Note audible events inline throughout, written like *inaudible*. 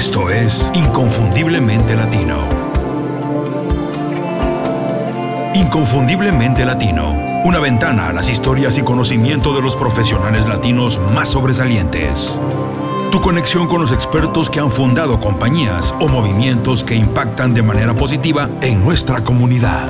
Esto es Inconfundiblemente Latino. Inconfundiblemente Latino. Una ventana a las historias y conocimiento de los profesionales latinos más sobresalientes. Tu conexión con los expertos que han fundado compañías o movimientos que impactan de manera positiva en nuestra comunidad.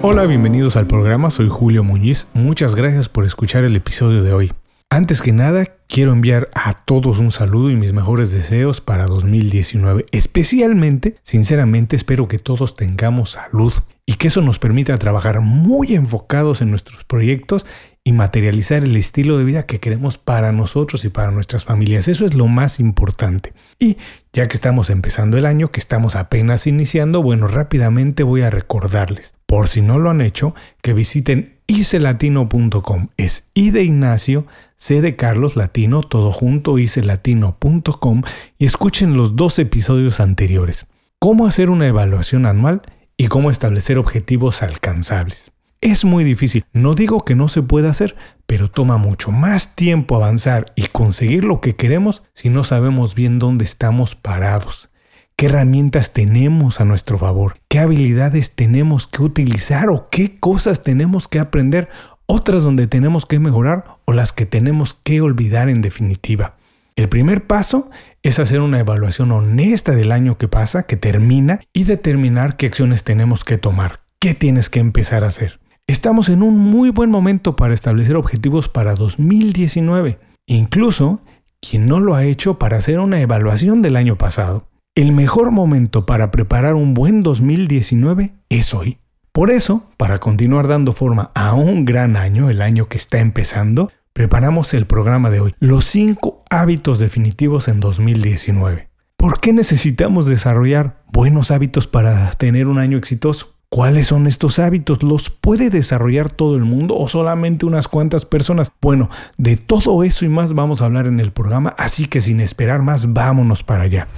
Hola, bienvenidos al programa, soy Julio Muñiz. Muchas gracias por escuchar el episodio de hoy. Antes que nada, quiero enviar a todos un saludo y mis mejores deseos para 2019. Especialmente, sinceramente, espero que todos tengamos salud y que eso nos permita trabajar muy enfocados en nuestros proyectos y materializar el estilo de vida que queremos para nosotros y para nuestras familias. Eso es lo más importante. Y ya que estamos empezando el año, que estamos apenas iniciando, bueno, rápidamente voy a recordarles, por si no lo han hecho, que visiten icelatino.com. Es I de Ignacio, C de Carlos Latino, todo junto, icelatino.com y escuchen los dos episodios anteriores. Cómo hacer una evaluación anual y cómo establecer objetivos alcanzables. Es muy difícil, no digo que no se pueda hacer, pero toma mucho más tiempo avanzar y conseguir lo que queremos si no sabemos bien dónde estamos parados qué herramientas tenemos a nuestro favor, qué habilidades tenemos que utilizar o qué cosas tenemos que aprender, otras donde tenemos que mejorar o las que tenemos que olvidar en definitiva. El primer paso es hacer una evaluación honesta del año que pasa, que termina, y determinar qué acciones tenemos que tomar, qué tienes que empezar a hacer. Estamos en un muy buen momento para establecer objetivos para 2019, incluso quien no lo ha hecho para hacer una evaluación del año pasado. El mejor momento para preparar un buen 2019 es hoy. Por eso, para continuar dando forma a un gran año, el año que está empezando, preparamos el programa de hoy, los 5 hábitos definitivos en 2019. ¿Por qué necesitamos desarrollar buenos hábitos para tener un año exitoso? ¿Cuáles son estos hábitos? ¿Los puede desarrollar todo el mundo o solamente unas cuantas personas? Bueno, de todo eso y más vamos a hablar en el programa, así que sin esperar más, vámonos para allá.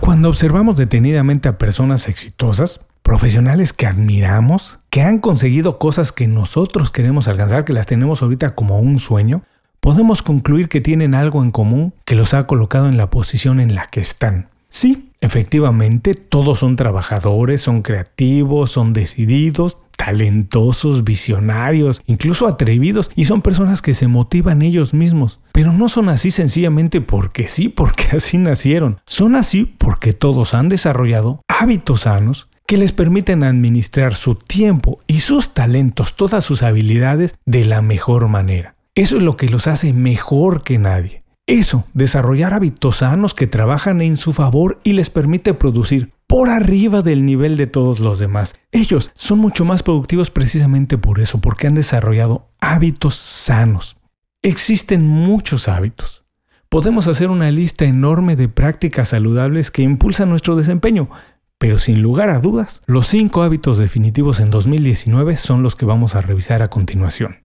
Cuando observamos detenidamente a personas exitosas, profesionales que admiramos, que han conseguido cosas que nosotros queremos alcanzar, que las tenemos ahorita como un sueño, podemos concluir que tienen algo en común que los ha colocado en la posición en la que están. Sí, efectivamente, todos son trabajadores, son creativos, son decididos, talentosos, visionarios, incluso atrevidos, y son personas que se motivan ellos mismos. Pero no son así sencillamente porque sí, porque *laughs* así nacieron. Son así porque todos han desarrollado hábitos sanos que les permiten administrar su tiempo y sus talentos, todas sus habilidades de la mejor manera. Eso es lo que los hace mejor que nadie. Eso, desarrollar hábitos sanos que trabajan en su favor y les permite producir por arriba del nivel de todos los demás. Ellos son mucho más productivos precisamente por eso, porque han desarrollado hábitos sanos. Existen muchos hábitos. Podemos hacer una lista enorme de prácticas saludables que impulsan nuestro desempeño, pero sin lugar a dudas, los cinco hábitos definitivos en 2019 son los que vamos a revisar a continuación.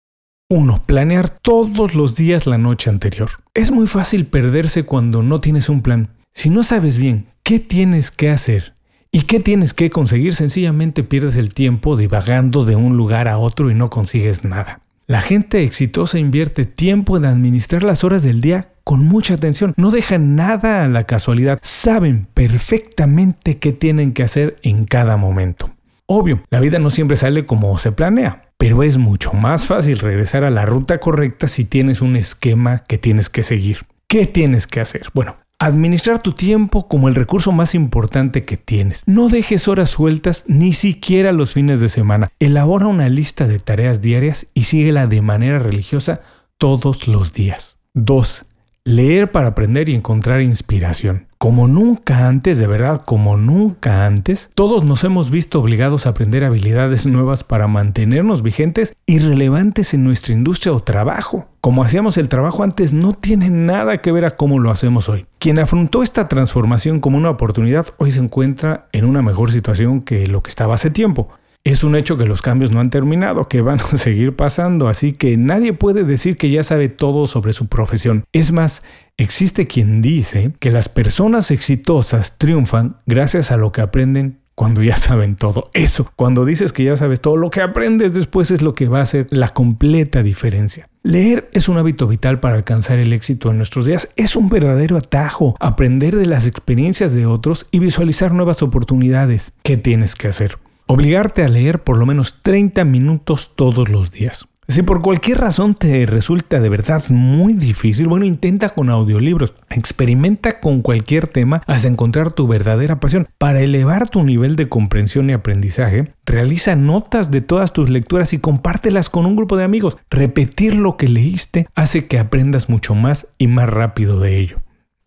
1. Planear todos los días la noche anterior. Es muy fácil perderse cuando no tienes un plan. Si no sabes bien qué tienes que hacer y qué tienes que conseguir, sencillamente pierdes el tiempo divagando de un lugar a otro y no consigues nada. La gente exitosa invierte tiempo en administrar las horas del día con mucha atención. No dejan nada a la casualidad. Saben perfectamente qué tienen que hacer en cada momento. Obvio, la vida no siempre sale como se planea, pero es mucho más fácil regresar a la ruta correcta si tienes un esquema que tienes que seguir. ¿Qué tienes que hacer? Bueno, administrar tu tiempo como el recurso más importante que tienes. No dejes horas sueltas ni siquiera los fines de semana. Elabora una lista de tareas diarias y síguela de manera religiosa todos los días. 2. Leer para aprender y encontrar inspiración. Como nunca antes, de verdad, como nunca antes, todos nos hemos visto obligados a aprender habilidades nuevas para mantenernos vigentes y relevantes en nuestra industria o trabajo. Como hacíamos el trabajo antes no tiene nada que ver a cómo lo hacemos hoy. Quien afrontó esta transformación como una oportunidad hoy se encuentra en una mejor situación que lo que estaba hace tiempo. Es un hecho que los cambios no han terminado, que van *laughs* a seguir pasando, así que nadie puede decir que ya sabe todo sobre su profesión. Es más, existe quien dice que las personas exitosas triunfan gracias a lo que aprenden cuando ya saben todo. Eso, cuando dices que ya sabes todo, lo que aprendes después es lo que va a hacer la completa diferencia. Leer es un hábito vital para alcanzar el éxito en nuestros días. Es un verdadero atajo. Aprender de las experiencias de otros y visualizar nuevas oportunidades. ¿Qué tienes que hacer? Obligarte a leer por lo menos 30 minutos todos los días. Si por cualquier razón te resulta de verdad muy difícil, bueno, intenta con audiolibros. Experimenta con cualquier tema hasta encontrar tu verdadera pasión. Para elevar tu nivel de comprensión y aprendizaje, realiza notas de todas tus lecturas y compártelas con un grupo de amigos. Repetir lo que leíste hace que aprendas mucho más y más rápido de ello.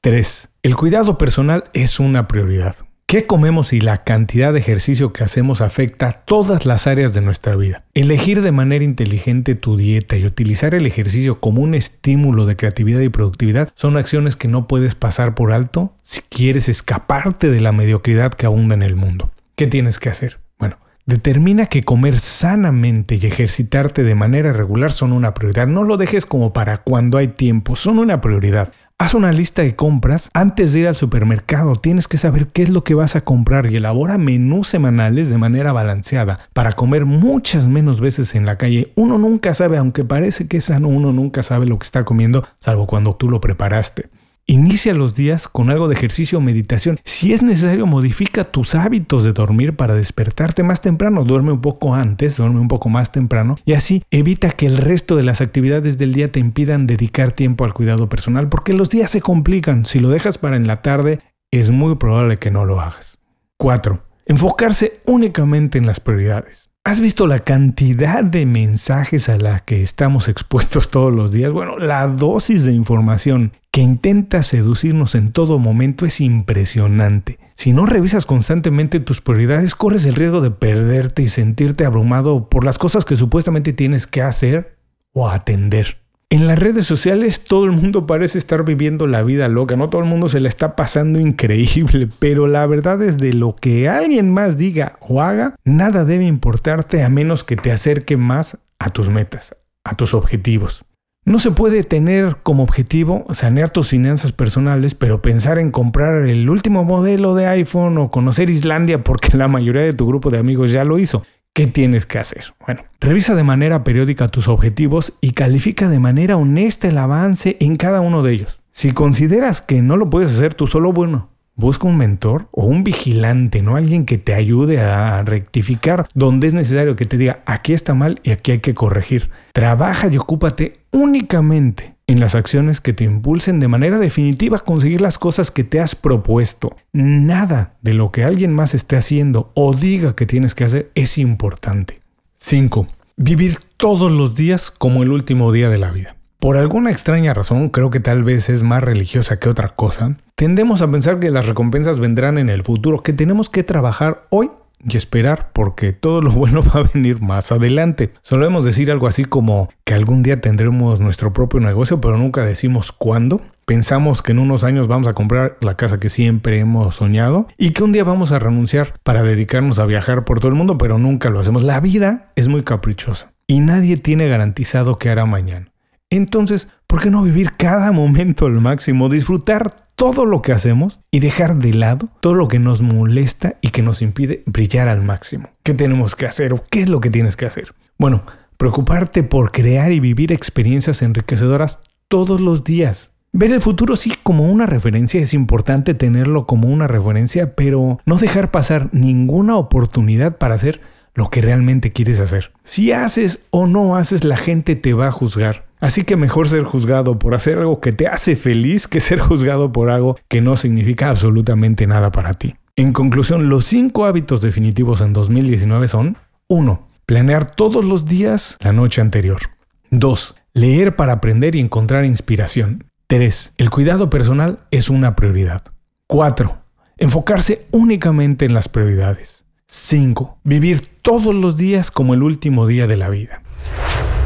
3. El cuidado personal es una prioridad. ¿Qué comemos y la cantidad de ejercicio que hacemos afecta todas las áreas de nuestra vida? Elegir de manera inteligente tu dieta y utilizar el ejercicio como un estímulo de creatividad y productividad son acciones que no puedes pasar por alto si quieres escaparte de la mediocridad que abunda en el mundo. ¿Qué tienes que hacer? Bueno, Determina que comer sanamente y ejercitarte de manera regular son una prioridad. No lo dejes como para cuando hay tiempo, son una prioridad. Haz una lista de compras antes de ir al supermercado. Tienes que saber qué es lo que vas a comprar y elabora menús semanales de manera balanceada para comer muchas menos veces en la calle. Uno nunca sabe, aunque parece que es sano, uno nunca sabe lo que está comiendo, salvo cuando tú lo preparaste. Inicia los días con algo de ejercicio o meditación. Si es necesario, modifica tus hábitos de dormir para despertarte más temprano. Duerme un poco antes, duerme un poco más temprano y así evita que el resto de las actividades del día te impidan dedicar tiempo al cuidado personal porque los días se complican. Si lo dejas para en la tarde, es muy probable que no lo hagas. 4. Enfocarse únicamente en las prioridades. ¿Has visto la cantidad de mensajes a la que estamos *laughs* expuestos todos los días? Bueno, la dosis de información que intenta seducirnos en todo momento es impresionante. Si no revisas constantemente tus prioridades, corres el riesgo de perderte y sentirte abrumado por las cosas que supuestamente tienes que hacer o atender. En las redes sociales todo el mundo parece estar viviendo la vida loca, no todo el mundo se la está pasando increíble, *laughs* pero la verdad es de lo que alguien más diga o haga, nada debe importarte a menos que te acerque más a tus metas, a tus objetivos. No se puede tener como objetivo sanear tus finanzas personales, pero pensar en comprar el último modelo de iPhone o conocer Islandia porque la mayoría de tu grupo de amigos ya lo hizo. ¿Qué tienes que hacer? Bueno, revisa de manera periódica tus objetivos y califica de manera honesta el avance en cada uno de ellos. Si consideras que no lo puedes hacer tú solo, bueno, busca un mentor o un vigilante, no alguien que te ayude a rectificar donde es necesario que te diga aquí está mal y aquí hay que corregir. Trabaja y ocúpate únicamente en las acciones que te impulsen de manera definitiva a conseguir las cosas que te has propuesto. Nada de lo que alguien más esté haciendo o diga que tienes que hacer es importante. 5. Vivir todos los días como el último día de la vida. Por alguna extraña razón, creo que tal vez es más religiosa que otra cosa, tendemos a pensar que las recompensas vendrán en el futuro, que tenemos que trabajar hoy y esperar porque todo lo *laughs* bueno va a venir más adelante. Solemos decir algo así como que algún día tendremos nuestro propio negocio, pero nunca decimos cuándo. Pensamos que en unos años vamos a comprar la casa que siempre hemos soñado y que un día vamos a renunciar para dedicarnos a viajar por todo el mundo, pero nunca lo hacemos. La vida es muy caprichosa y nadie tiene garantizado qué hará mañana. Entonces, ¿por qué no vivir cada momento al máximo? Disfrutar todo lo que hacemos y dejar de lado todo lo que nos molesta y que nos impide brillar al máximo. ¿Qué tenemos que hacer o qué es lo que tienes que hacer? Bueno, preocuparte por crear y vivir experiencias enriquecedoras todos los días. Ver el futuro sí como una referencia, es importante tenerlo como una referencia, pero no dejar pasar ninguna oportunidad para hacer lo que realmente quieres hacer. Si haces o no haces, la gente te va a juzgar. Así que mejor ser juzgado por hacer algo que te hace feliz que ser juzgado por algo que no significa absolutamente nada para ti. En conclusión, los cinco hábitos definitivos en 2019 son 1. Planear todos los días la noche anterior. 2. Leer para aprender y encontrar inspiración. 3. El cuidado personal es una prioridad. 4. Enfocarse únicamente en las prioridades. 5. Vivir todos los días como el último día de la vida.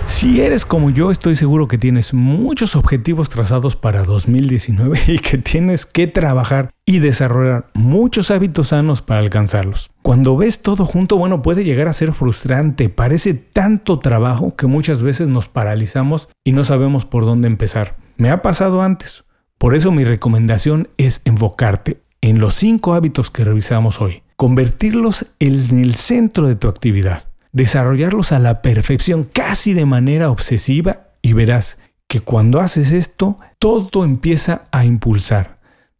Si eres como yo, estoy seguro que tienes muchos objetivos trazados para 2019 *laughs* y que tienes que trabajar y desarrollar muchos hábitos sanos para alcanzarlos. Cuando ves todo junto, bueno, puede llegar a ser frustrante, parece tanto trabajo que muchas veces nos paralizamos y no sabemos por dónde empezar. Me ha pasado antes. Por eso mi recomendación es enfocarte en los cinco hábitos que revisamos hoy. convertirlos en el centro de tu actividad, desarrollarlos a la perfección, casi de manera obsesiva, y verás que cuando haces esto, todo empieza a impulsar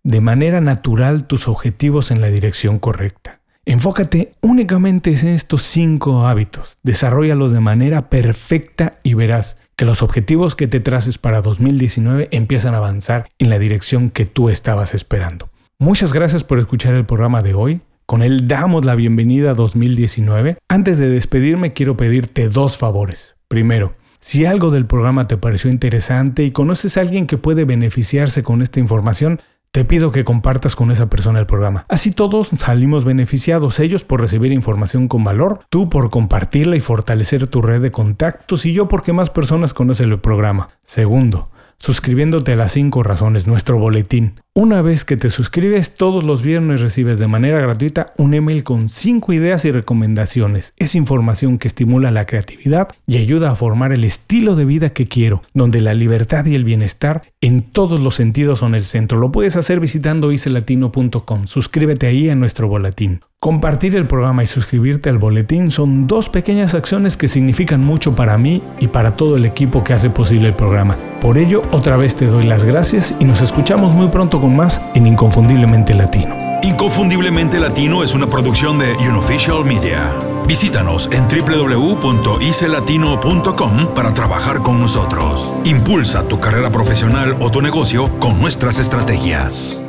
de manera natural tus objetivos en la dirección correcta. Enfócate únicamente en estos cinco hábitos, desarrollalos de manera perfecta y verás que los objetivos que te traces para 2019 empiezan a avanzar en la dirección que tú estabas esperando. Muchas gracias por escuchar el programa de hoy. Con él damos la bienvenida a 2019. Antes de despedirme quiero pedirte dos favores. Primero, si algo del programa te pareció interesante y conoces a alguien que puede beneficiarse con esta información, te pido que compartas con esa persona el programa. Así todos salimos beneficiados, ellos por recibir información con valor, tú por compartirla y fortalecer tu red de contactos y yo porque más personas conocen el programa. Segundo, suscribiéndote a las 5 razones, nuestro boletín. Una vez que te suscribes, todos los viernes recibes de manera gratuita un email con 5 ideas y recomendaciones. Es información que estimula la creatividad y ayuda a formar el estilo de vida que quiero, donde la libertad y el bienestar en todos los sentidos son el centro. Lo puedes hacer visitando iselatino.com. Suscríbete ahí a nuestro boletín. Compartir el programa y suscribirte al boletín son dos pequeñas acciones que significan mucho para mí y para todo el equipo que hace posible el programa. Por ello, otra vez te doy las gracias y nos escuchamos muy pronto más en Inconfundiblemente Latino. Inconfundiblemente Latino es una producción de Unofficial Media. Visítanos en www.icelatino.com para trabajar con nosotros. Impulsa tu carrera profesional o tu negocio con nuestras estrategias.